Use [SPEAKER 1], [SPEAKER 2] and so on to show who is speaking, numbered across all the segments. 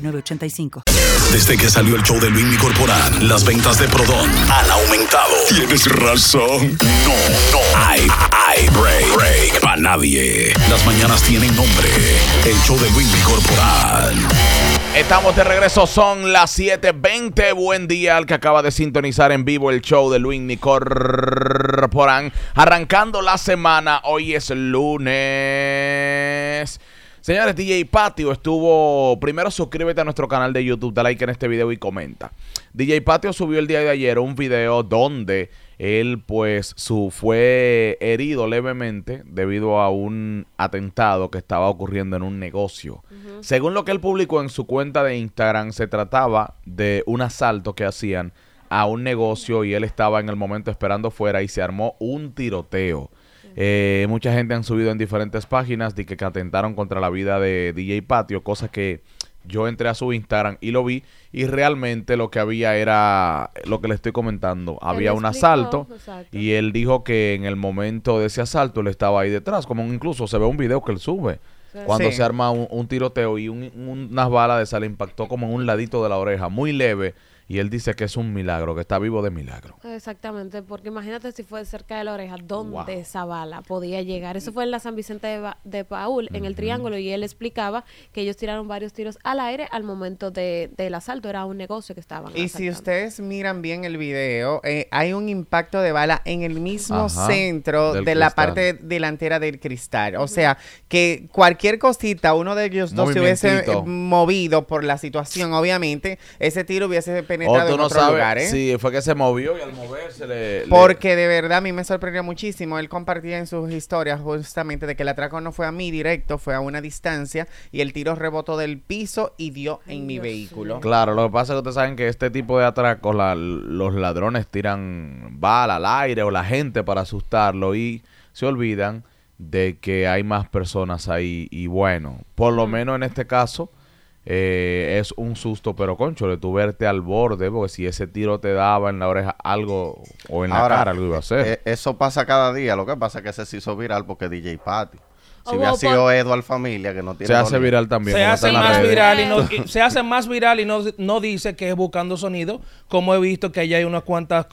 [SPEAKER 1] 906985.
[SPEAKER 2] Desde que salió el show de Luis Corporal, las ventas de Prodón han aumentado. Tienes razón. No, no hay, hay break, break para nadie. Las mañanas tienen nombre. El show de Luis Corporal.
[SPEAKER 3] Estamos de regreso, son las 7:20. Buen día al que acaba de sintonizar en vivo el show de Luis Corporal. Arrancando la semana, hoy es lunes. Señores, DJ Patio estuvo. Primero suscríbete a nuestro canal de YouTube, da like en este video y comenta. DJ Patio subió el día de ayer un video donde él, pues, su, fue herido levemente debido a un atentado que estaba ocurriendo en un negocio. Según lo que él publicó en su cuenta de Instagram, se trataba de un asalto que hacían a un negocio y él estaba en el momento esperando fuera y se armó un tiroteo. Eh, mucha gente han subido en diferentes páginas de que, que atentaron contra la vida de DJ Patio, cosa que yo entré a su Instagram y lo vi y realmente lo que había era lo que le estoy comentando. Había un asalto y él dijo que en el momento de ese asalto él estaba ahí detrás, como incluso se ve un video que él sube. Cuando
[SPEAKER 4] Sí.
[SPEAKER 3] se arma un, un tiroteo y un- un- unas balas de sal impactó como en un ladito de la oreja, muy leve. Y él dice que es un milagro, que está vivo de milagro.
[SPEAKER 5] Exactamente, porque imagínate si fue cerca de la oreja, ¿dónde
[SPEAKER 3] Wow.
[SPEAKER 5] esa bala podía llegar? Eso fue en la San Vicente de, Ba- de Paul, en el Triángulo, y él explicaba que ellos tiraron varios tiros al aire al momento de, del asalto. Era un negocio que estaban
[SPEAKER 4] Y si ustedes miran bien el video, eh, hay un impacto de bala en el mismo
[SPEAKER 3] Ajá,
[SPEAKER 4] centro de la parte delantera del cristal. O sea, que cualquier cosita, uno de ellos dos se hubiese movido por la situación, obviamente, ese tiro hubiese
[SPEAKER 3] O
[SPEAKER 4] penetrado
[SPEAKER 3] tú
[SPEAKER 4] en
[SPEAKER 3] no
[SPEAKER 4] otro
[SPEAKER 3] sabes
[SPEAKER 4] lugar, ¿eh?
[SPEAKER 3] si fue que se movió y al moverse le... le-
[SPEAKER 4] Porque de verdad a mí me sorprendió muchísimo. Él compartía en sus historias justamente de que el atraco no fue a mí directo, fue a una distancia y el tiro rebotó del piso y dio en mi
[SPEAKER 5] Dios
[SPEAKER 4] vehículo.
[SPEAKER 3] Claro, lo que pasa es que ustedes saben que este tipo de atracos, la- los ladrones tiran bala al aire o la gente para asustarlo y se olvidan de que hay más personas ahí. Y bueno, por lo menos en este caso eh, es un susto, pero concho, de tu verte al borde, porque si ese tiro te daba en la oreja algo o en la
[SPEAKER 6] Ahora,
[SPEAKER 3] cara, algo iba a hacer.
[SPEAKER 6] eh, eso pasa cada día. Lo que pasa es que ese se hizo viral porque DJ Patty. Si hubiera sido Edward Familia, que no tiene
[SPEAKER 3] se hace
[SPEAKER 6] dolor.
[SPEAKER 3] viral también.
[SPEAKER 7] se hace más viral y no, y se hace más viral y no, no dice que es buscando sonido, como he visto que ya hay unas cuantas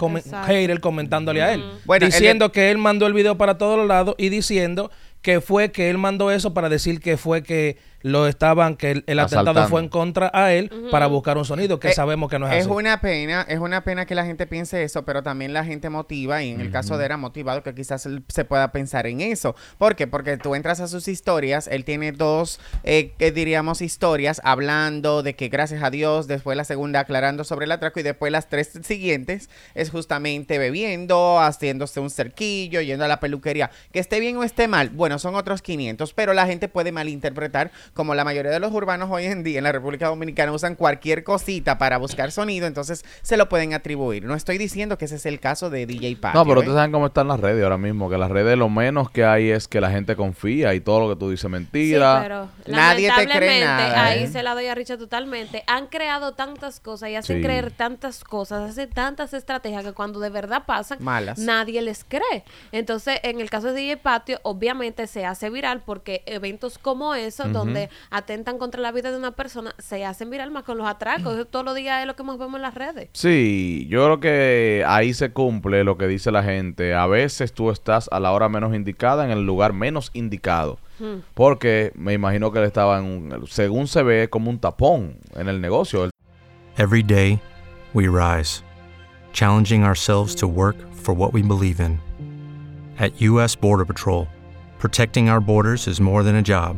[SPEAKER 7] haters comentándole a él.
[SPEAKER 4] Bueno,
[SPEAKER 7] diciendo que él mandó el video para todos los lados y diciendo que fue que él mandó eso para decir que fue que lo estaban, que el, el atentado fue en contra a él para buscar un sonido, que
[SPEAKER 4] Eh,
[SPEAKER 7] sabemos que no es,
[SPEAKER 4] Es
[SPEAKER 7] así.
[SPEAKER 4] una pena, es una pena que la gente piense eso, pero también la gente motiva y en el caso de era motivado que quizás él se pueda pensar en eso. ¿Por qué? Porque tú entras a sus historias, él tiene dos, eh, que diríamos, historias hablando de que gracias a Dios, después la segunda aclarando sobre el atraco y después las tres siguientes es justamente bebiendo, haciéndose un cerquillo, yendo a la peluquería. Que esté bien o esté mal, bueno, son otros 500, pero la gente puede malinterpretar como la mayoría de los urbanos hoy en día en la República Dominicana usan cualquier cosita para buscar sonido, entonces se lo pueden atribuir. No estoy diciendo que ese es el caso de DJ Patio.
[SPEAKER 3] No, pero
[SPEAKER 4] ¿eh?
[SPEAKER 3] ustedes saben cómo están las redes ahora mismo, que las redes lo menos que hay es que la gente confía y todo lo que tú dices
[SPEAKER 5] Sí,
[SPEAKER 3] mentira.
[SPEAKER 5] pero
[SPEAKER 4] Nadie te cree
[SPEAKER 5] lamentablemente,
[SPEAKER 4] nada,
[SPEAKER 5] Ahí
[SPEAKER 4] ¿eh?
[SPEAKER 5] se la doy a Richard totalmente. Han creado tantas cosas y hacen
[SPEAKER 3] Sí.
[SPEAKER 5] creer tantas cosas, hacen tantas estrategias que cuando de verdad pasan,
[SPEAKER 4] Malas.
[SPEAKER 5] nadie les cree. Entonces, en el caso de DJ Patio, obviamente se hace viral porque eventos como esos, donde donde atentan contra la vida de una persona, se hacen viral más con los atracos. Eso todos los días es lo que más vemos en las redes.
[SPEAKER 3] Sí, yo creo que ahí se cumple lo que dice la gente. A veces tú estás a la hora menos indicada en el lugar menos indicado.
[SPEAKER 5] Hmm.
[SPEAKER 3] Porque me imagino que él estaba en un, según se ve, como un tapón en el negocio.
[SPEAKER 8] Every day, we rise, challenging ourselves to work for what we believe in. At U.S. Border Patrol, protecting our borders is more than a job,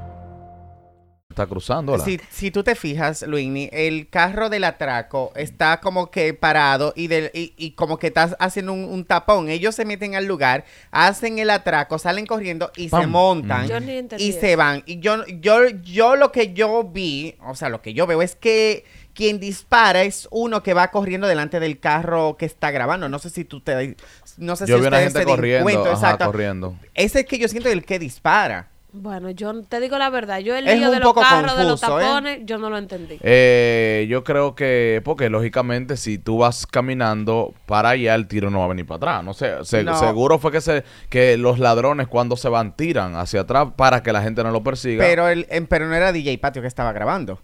[SPEAKER 3] Está cruzando.
[SPEAKER 4] Si, si tú te fijas, Luini, el carro del atraco está como que parado y, del, y, y como que está haciendo un, un tapón. Ellos se meten al lugar, hacen el atraco, salen corriendo y se montan
[SPEAKER 5] Yo
[SPEAKER 4] y se van. Y yo, yo, yo lo que yo vi, o sea, lo que yo veo es que quien dispara es uno que va corriendo delante del carro que está grabando. No sé si tú te... No sé
[SPEAKER 3] Yo
[SPEAKER 4] si
[SPEAKER 3] vi una
[SPEAKER 4] ustedes
[SPEAKER 3] gente
[SPEAKER 4] se
[SPEAKER 3] corriendo,
[SPEAKER 4] cuenta,
[SPEAKER 3] ajá,
[SPEAKER 4] exacto.
[SPEAKER 3] corriendo.
[SPEAKER 4] Ese es que yo siento el que dispara.
[SPEAKER 5] Bueno, yo te digo la verdad. Yo el
[SPEAKER 4] Es
[SPEAKER 5] lío de los carros, de los
[SPEAKER 4] ¿eh?
[SPEAKER 5] tapones, yo no lo entendí.
[SPEAKER 3] Eh, yo creo que, porque lógicamente si tú vas caminando para allá, el tiro no va a venir para atrás. No sé, se-
[SPEAKER 4] No.
[SPEAKER 3] seguro fue que, se, que los ladrones cuando se van tiran hacia atrás para que la gente no lo persiga.
[SPEAKER 4] Pero, el, pero no era DJ Patio que estaba grabando.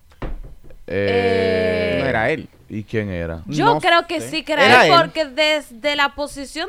[SPEAKER 3] Eh,
[SPEAKER 4] No era él.
[SPEAKER 3] ¿Y quién era?
[SPEAKER 5] Yo
[SPEAKER 4] no
[SPEAKER 5] creo que
[SPEAKER 4] sé.
[SPEAKER 5] sí que era,
[SPEAKER 4] Era
[SPEAKER 5] él,
[SPEAKER 4] él.
[SPEAKER 5] porque desde la posición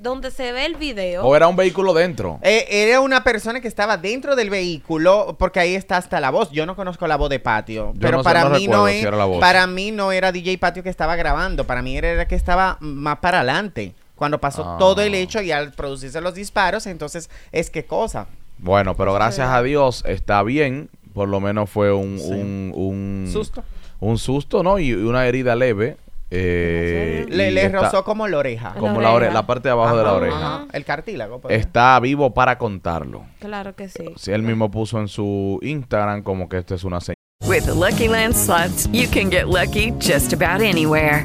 [SPEAKER 5] donde se ve el video.
[SPEAKER 3] ¿O era un vehículo dentro?
[SPEAKER 4] Eh, era una persona que estaba dentro del vehículo porque ahí está hasta la voz. Yo no conozco la voz de Patio,
[SPEAKER 3] Yo
[SPEAKER 4] pero
[SPEAKER 3] no sé,
[SPEAKER 4] para
[SPEAKER 3] no
[SPEAKER 4] mí no es,
[SPEAKER 3] si era la voz.
[SPEAKER 4] para mí no era DJ Patio que estaba grabando, para mí era el que estaba más para adelante. Cuando pasó
[SPEAKER 3] Ah.
[SPEAKER 4] todo el hecho y al producirse los disparos, entonces es qué cosa.
[SPEAKER 3] Bueno, pero gracias a Dios está bien. Por lo menos fue un,
[SPEAKER 4] Sí.
[SPEAKER 3] un, un
[SPEAKER 4] Susto.
[SPEAKER 3] Un susto, ¿no? Y una herida leve. Eh,
[SPEAKER 4] Le,
[SPEAKER 3] y
[SPEAKER 4] le
[SPEAKER 3] está-
[SPEAKER 4] rozó como la oreja.
[SPEAKER 3] como
[SPEAKER 5] La
[SPEAKER 3] la, ore-
[SPEAKER 5] oreja.
[SPEAKER 3] la parte de abajo de la oreja.
[SPEAKER 4] ajá, El cartílago. pues.
[SPEAKER 3] Está vivo para contarlo.
[SPEAKER 5] Claro que sí.
[SPEAKER 3] Si él mismo puso en su Instagram como que esto es una señal.
[SPEAKER 9] With the Lucky Land slots, you can get lucky just about anywhere.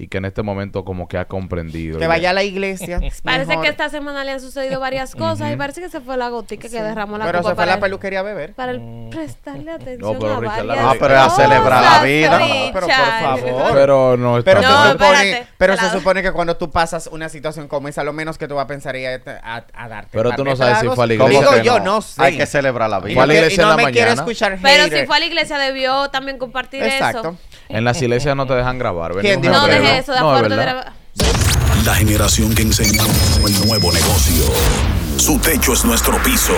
[SPEAKER 3] y que en este momento como que ha comprendido.
[SPEAKER 4] Que vaya a la iglesia.
[SPEAKER 5] Parece
[SPEAKER 4] mejor.
[SPEAKER 5] que esta semana le han sucedido varias cosas y parece que se fue la gotica que derramó la
[SPEAKER 4] Pero
[SPEAKER 5] copa
[SPEAKER 4] se fue a
[SPEAKER 5] para
[SPEAKER 4] la
[SPEAKER 5] el-
[SPEAKER 4] peluquería a beber.
[SPEAKER 5] para el prestarle atención
[SPEAKER 3] pero
[SPEAKER 5] a
[SPEAKER 3] la
[SPEAKER 5] varias
[SPEAKER 3] Ah,
[SPEAKER 6] pero a celebrar la vida.
[SPEAKER 4] No, pero por favor.
[SPEAKER 3] Pero no está
[SPEAKER 4] Pero,
[SPEAKER 5] No,
[SPEAKER 4] se, supone,
[SPEAKER 5] espérate,
[SPEAKER 4] pero se supone que cuando tú pasas una situación como esa, lo menos que tú vas a pensar es a, a darte.
[SPEAKER 3] Pero tú no sabes si fue a la
[SPEAKER 4] Digo
[SPEAKER 3] iglesia.
[SPEAKER 6] ¿Cómo que
[SPEAKER 4] yo no sé.
[SPEAKER 6] Hay que celebrar la vida.
[SPEAKER 3] Fue a
[SPEAKER 4] no,
[SPEAKER 3] la iglesia
[SPEAKER 4] y no
[SPEAKER 3] en la mañana.
[SPEAKER 4] escuchar
[SPEAKER 5] Pero si fue a la iglesia debió también compartir
[SPEAKER 4] Exacto.
[SPEAKER 5] eso.
[SPEAKER 3] En las iglesias no te dejan grabar.
[SPEAKER 4] ¿Quién dijo
[SPEAKER 5] No
[SPEAKER 4] que
[SPEAKER 5] eso
[SPEAKER 3] No,
[SPEAKER 2] la... Generación que enseña el nuevo negocio. Su techo es nuestro piso.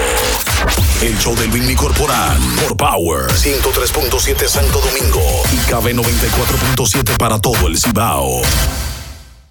[SPEAKER 2] El show del Vinny Corporal por Power 103.7 Santo Domingo y KB 94.7 para todo el Cibao.